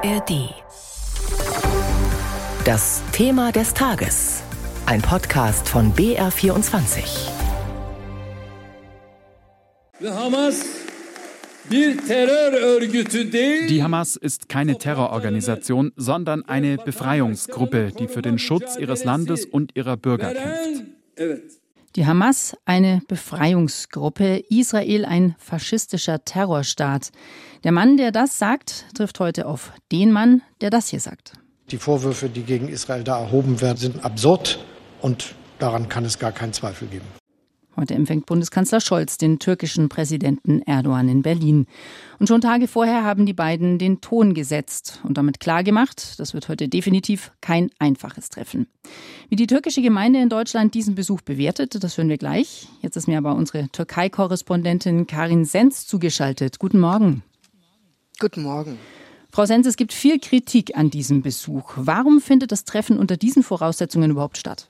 ARD. Das Thema des Tages. Ein Podcast von BR24. Die Hamas ist keine Terrororganisation, sondern eine Befreiungsgruppe, die für den Schutz ihres Landes und ihrer Bürger kämpft. Die Hamas eine Befreiungsgruppe, Israel ein faschistischer Terrorstaat. Der Mann, der das sagt, trifft heute auf den Mann, der das hier sagt. Die Vorwürfe, die gegen Israel da erhoben werden, sind absurd und daran kann es gar keinen Zweifel geben. Heute empfängt Bundeskanzler Scholz den türkischen Präsidenten Erdogan in Berlin. Und schon Tage vorher haben die beiden den Ton gesetzt und damit klargemacht, das wird heute definitiv kein einfaches Treffen. Wie die türkische Gemeinde in Deutschland diesen Besuch bewertet, das hören wir gleich. Jetzt ist mir aber unsere Türkei-Korrespondentin Karin Senz zugeschaltet. Guten Morgen. Guten Morgen. Frau Senz, es gibt viel Kritik an diesem Besuch. Warum findet das Treffen unter diesen Voraussetzungen überhaupt statt?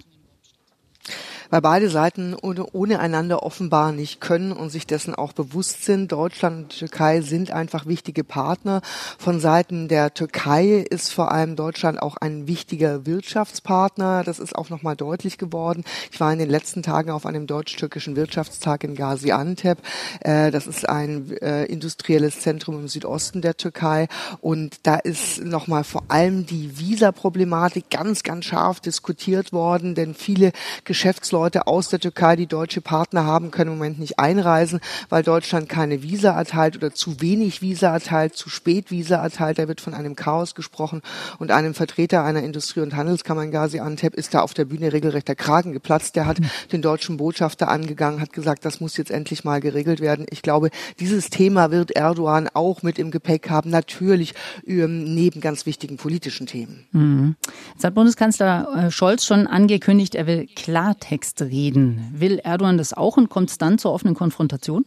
Weil beide Seiten ohne, ohne einander offenbar nicht können und sich dessen auch bewusst sind. Deutschland und Türkei sind einfach wichtige Partner. Von Seiten der Türkei ist vor allem Deutschland auch ein wichtiger Wirtschaftspartner. Das ist auch nochmal deutlich geworden. Ich war in den letzten Tagen auf einem deutsch-türkischen Wirtschaftstag in Gaziantep. Äh, das ist ein äh, industrielles Zentrum im Südosten der Türkei und da ist nochmal vor allem die Visa-Problematik ganz, ganz scharf diskutiert worden, denn viele Geschäftsleute Leute aus der Türkei, die deutsche Partner haben, können im Moment nicht einreisen, weil Deutschland keine Visa erteilt oder zu wenig Visa erteilt, zu spät Visa erteilt. Da wird von einem Chaos gesprochen und einem Vertreter einer Industrie- und Handelskammer in Gaziantep ist da auf der Bühne regelrecht der Kragen geplatzt. Der hat den deutschen Botschafter angegangen, hat gesagt, das muss jetzt endlich mal geregelt werden. Ich glaube, dieses Thema wird Erdogan auch mit im Gepäck haben, natürlich ähm, neben ganz wichtigen politischen Themen. Mhm. Jetzt hat Bundeskanzler äh, Scholz schon angekündigt, er will Klartext Klartext reden. Will Erdogan das auch und kommt es dann zur offenen Konfrontation?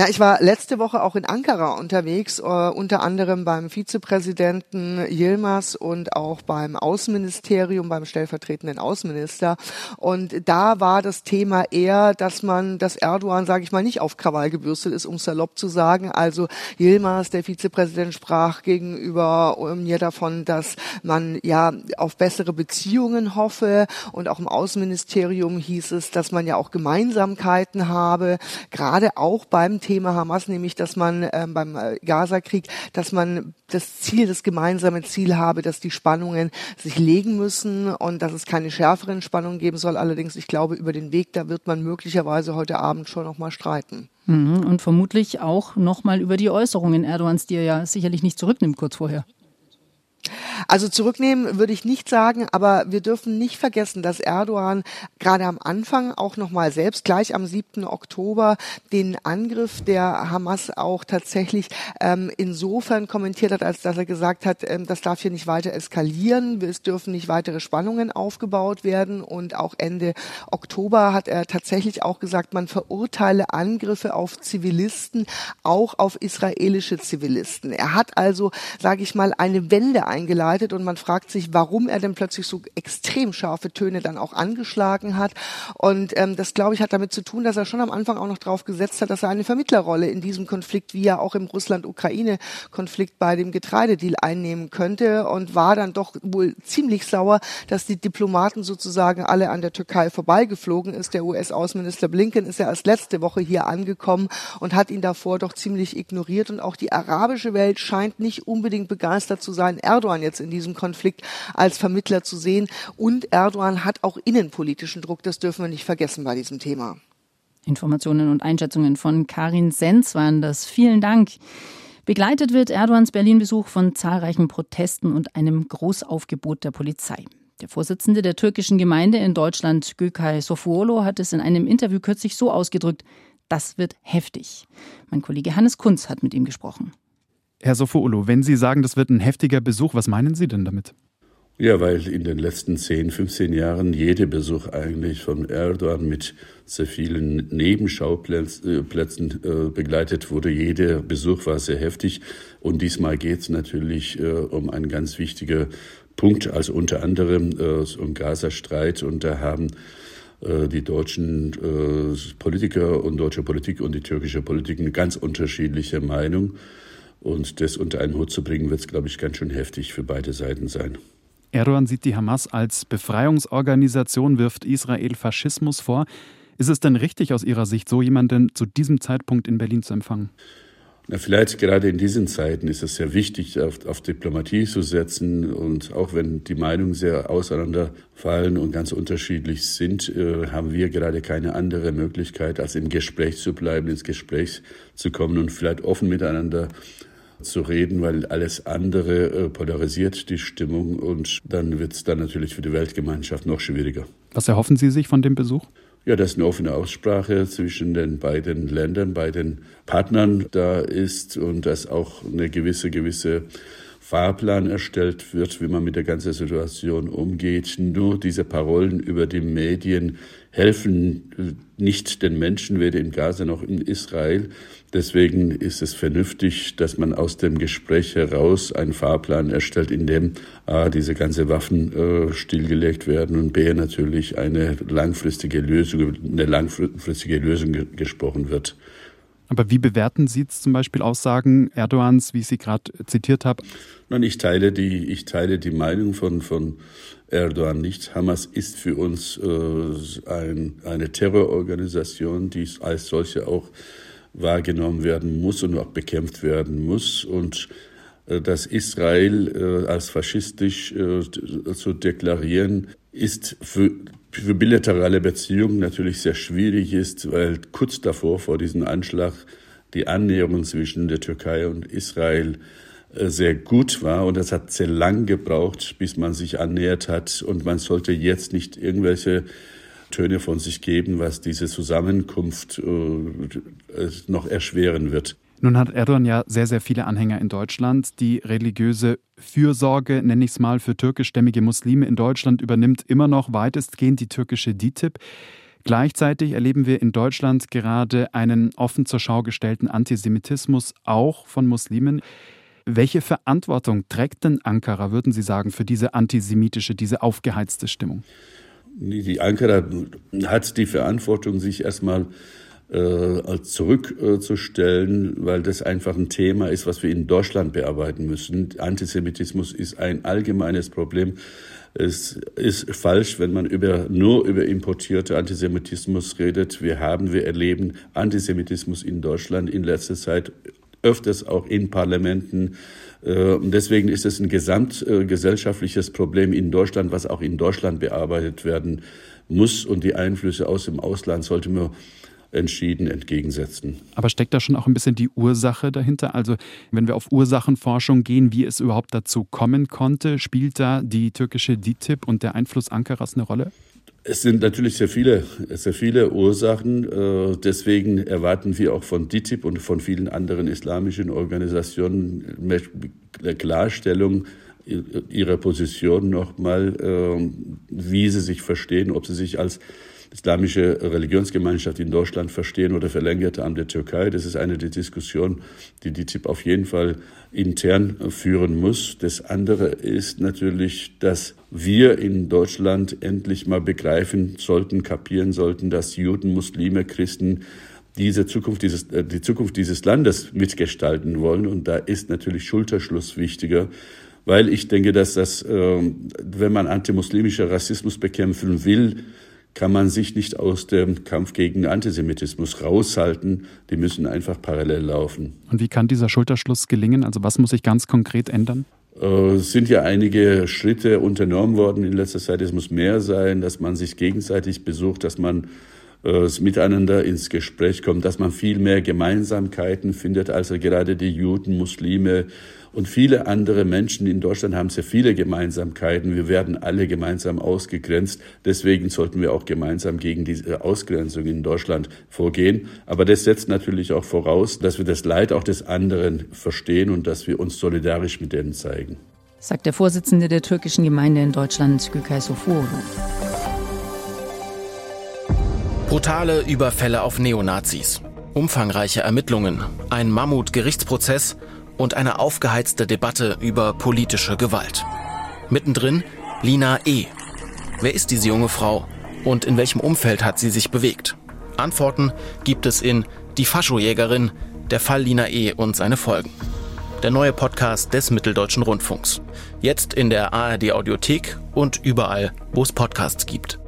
Ja, ich war letzte Woche auch in Ankara unterwegs, äh, unter anderem beim Vizepräsidenten Yilmaz und auch beim Außenministerium, beim stellvertretenden Außenminister. Und da war das Thema eher, dass man, dass Erdogan, sage ich mal, nicht auf Krawall gebürstet ist, um salopp zu sagen. Also Yilmaz, der Vizepräsident, sprach gegenüber mir davon, dass man ja auf bessere Beziehungen hoffe. Und auch im Außenministerium hieß es, dass man ja auch Gemeinsamkeiten habe, gerade auch beim Thema Thema Hamas, nämlich dass man ähm, beim äh, Gaza-Krieg, dass man das Ziel, das gemeinsame Ziel habe, dass die Spannungen sich legen müssen und dass es keine schärferen Spannungen geben soll. Allerdings, ich glaube, über den Weg, da wird man möglicherweise heute Abend schon noch mal streiten. Mhm. Und vermutlich auch noch mal über die Äußerungen Erdogans, die er ja sicherlich nicht zurücknimmt kurz vorher. Also zurücknehmen würde ich nicht sagen, aber wir dürfen nicht vergessen, dass Erdogan gerade am Anfang auch nochmal selbst gleich am 7. Oktober den Angriff der Hamas auch tatsächlich ähm, insofern kommentiert hat, als dass er gesagt hat, ähm, das darf hier nicht weiter eskalieren, es dürfen nicht weitere Spannungen aufgebaut werden und auch Ende Oktober hat er tatsächlich auch gesagt, man verurteile Angriffe auf Zivilisten, auch auf israelische Zivilisten. Er hat also, sage ich mal, eine Wende eingeleitet und man fragt sich, warum er denn plötzlich so extrem scharfe Töne dann auch angeschlagen hat. Und ähm, das, glaube ich, hat damit zu tun, dass er schon am Anfang auch noch drauf gesetzt hat, dass er eine Vermittlerrolle in diesem Konflikt, wie er auch im Russland-Ukraine-Konflikt bei dem Getreidedeal einnehmen könnte und war dann doch wohl ziemlich sauer, dass die Diplomaten sozusagen alle an der Türkei vorbeigeflogen ist. Der US-Außenminister Blinken ist ja erst letzte Woche hier angekommen und hat ihn davor doch ziemlich ignoriert. Und auch die arabische Welt scheint nicht unbedingt begeistert zu sein, Erdogan jetzt in diesem Konflikt als Vermittler zu sehen. Und Erdogan hat auch innenpolitischen Druck, das dürfen wir nicht vergessen bei diesem Thema. Informationen und Einschätzungen von Karin Senz waren das. Vielen Dank. Begleitet wird Erdogans Berlin-Besuch von zahlreichen Protesten und einem Großaufgebot der Polizei. Der Vorsitzende der türkischen Gemeinde in Deutschland, Gökay Sofuolo, hat es in einem Interview kürzlich so ausgedrückt, das wird heftig. Mein Kollege Hannes Kunz hat mit ihm gesprochen. Herr Sofoolo, wenn Sie sagen, das wird ein heftiger Besuch, was meinen Sie denn damit? Ja, weil in den letzten 10, 15 Jahren jeder Besuch eigentlich von Erdogan mit sehr vielen Nebenschauplätzen äh, begleitet wurde. Jeder Besuch war sehr heftig. Und diesmal geht es natürlich äh, um einen ganz wichtigen Punkt, also unter anderem äh, um Gaza-Streit. Und da haben die deutschen Politiker und deutsche Politik und die türkische Politik eine ganz unterschiedliche Meinung. Und das unter einen Hut zu bringen, wird es, glaube ich, ganz schön heftig für beide Seiten sein. Erdogan sieht die Hamas als Befreiungsorganisation, wirft Israel Faschismus vor. Ist es denn richtig aus Ihrer Sicht, so jemanden zu diesem Zeitpunkt in Berlin zu empfangen? Na, vielleicht gerade in diesen Zeiten ist es sehr wichtig, auf, auf, Diplomatie zu setzen. Und auch wenn die Meinungen sehr auseinanderfallen und ganz unterschiedlich sind, äh, haben wir gerade keine andere Möglichkeit, als im Gespräch zu bleiben, ins Gespräch zu kommen und vielleicht offen miteinander zu reden, weil alles andere äh, polarisiert die Stimmung und dann wird es dann natürlich für die Weltgemeinschaft noch schwieriger. Was erhoffen Sie sich von dem Besuch? Ja, dass eine offene Aussprache zwischen den beiden Ländern, beiden Partnern da ist und dass auch eine gewisse, gewisse Fahrplan erstellt wird, wie man mit der ganzen Situation umgeht. Nur diese Parolen über die Medien helfen nicht den Menschen, weder in Gaza noch in Israel. Deswegen ist es vernünftig, dass man aus dem Gespräch heraus einen Fahrplan erstellt, in dem A, diese ganze Waffen äh, stillgelegt werden und B, natürlich eine langfristige Lösung, eine langfristige Lösung gesprochen wird. Aber wie bewerten Sie zum Beispiel Aussagen Erdogans, wie ich Sie gerade zitiert habe? Nein, ich teile die, ich teile die Meinung von, von Erdogan nicht. Hamas ist für uns äh, ein, eine Terrororganisation, die als solche auch wahrgenommen werden muss und auch bekämpft werden muss. Und äh, dass Israel äh, als faschistisch äh, zu deklarieren, ist für für bilaterale Beziehungen natürlich sehr schwierig ist, weil kurz davor, vor diesem Anschlag, die Annäherung zwischen der Türkei und Israel äh, sehr gut war und es hat sehr lang gebraucht, bis man sich annähert hat und man sollte jetzt nicht irgendwelche Töne von sich geben, was diese Zusammenkunft äh, noch erschweren wird. Nun hat Erdogan ja sehr, sehr viele Anhänger in Deutschland. Die religiöse Fürsorge, nenne ich es mal, für türkischstämmige Muslime in Deutschland übernimmt immer noch weitestgehend die türkische DITIB. Gleichzeitig erleben wir in Deutschland gerade einen offen zur Schau gestellten Antisemitismus, auch von Muslimen. Welche Verantwortung trägt denn Ankara, würden Sie sagen, für diese antisemitische, diese aufgeheizte Stimmung? Die Ankara hat die Verantwortung, sich erstmal äh, zurückzustellen, weil das einfach ein Thema ist, was wir in Deutschland bearbeiten müssen. Antisemitismus ist ein allgemeines Problem. Es ist falsch, wenn man über, nur über importierte Antisemitismus redet. Wir haben, wir erleben Antisemitismus in Deutschland in letzter Zeit öfters auch in Parlamenten. Äh, und deswegen ist es ein gesamtgesellschaftliches Problem in Deutschland, was auch in Deutschland bearbeitet werden muss. Und die Einflüsse aus dem Ausland sollte man entschieden entgegensetzen. Aber steckt da schon auch ein bisschen die Ursache dahinter? Also wenn wir auf Ursachenforschung gehen, wie es überhaupt dazu kommen konnte, spielt da die türkische DITIB und der Einfluss Ankaras eine Rolle? Es sind natürlich sehr viele, sehr viele Ursachen. Äh, deswegen erwarten wir auch von DITIB und von vielen anderen islamischen Organisationen eine Klarstellung ihrer Position nochmal, äh, wie sie sich verstehen, ob sie sich als islamische Religionsgemeinschaft in Deutschland verstehen oder verlängerte Arm der Türkei. Das ist eine der Diskussionen, die die TIP auf jeden Fall intern führen muss. Das andere ist natürlich, dass wir in Deutschland endlich mal begreifen sollten, kapieren sollten, dass Juden, Muslime, Christen diese Zukunft dieses, äh, die Zukunft dieses Landes mitgestalten wollen. Und da ist natürlich Schulterschluss wichtiger weil ich denke, dass das, ähm, wenn man antimuslimischer Rassismus bekämpfen will, kann man sich nicht aus dem Kampf gegen Antisemitismus raushalten. Die müssen einfach parallel laufen. Und wie kann dieser Schulterschluss gelingen? Also was muss sich ganz konkret ändern? Äh, es sind ja einige Schritte unternommen worden in letzter Zeit. Es muss mehr sein, dass man sich gegenseitig besucht, dass man äh, miteinander ins Gespräch kommt, dass man viel mehr Gemeinsamkeiten findet, also gerade die Juden, Muslime, und viele andere Menschen in Deutschland haben sehr viele Gemeinsamkeiten. Wir werden alle gemeinsam ausgegrenzt. Deswegen sollten wir auch gemeinsam gegen diese Ausgrenzung in Deutschland vorgehen. Aber das setzt natürlich auch voraus, dass wir das Leid auch des anderen verstehen und dass wir uns solidarisch mit denen zeigen. Sagt der Vorsitzende der türkischen Gemeinde in Deutschland, Gülkay Sofuru. Brutale Überfälle auf Neonazis, umfangreiche Ermittlungen, ein Mammut-Gerichtsprozess und eine aufgeheizte Debatte über politische Gewalt. Mittendrin Lina E. Wer ist diese junge Frau und in welchem Umfeld hat sie sich bewegt? Antworten gibt es in Die Faschojägerin, der Fall Lina E. und seine Folgen. der neue Podcast des Mitteldeutschen Rundfunks. Jetzt in der ARD Audiothek und überall, wo es Podcasts gibt.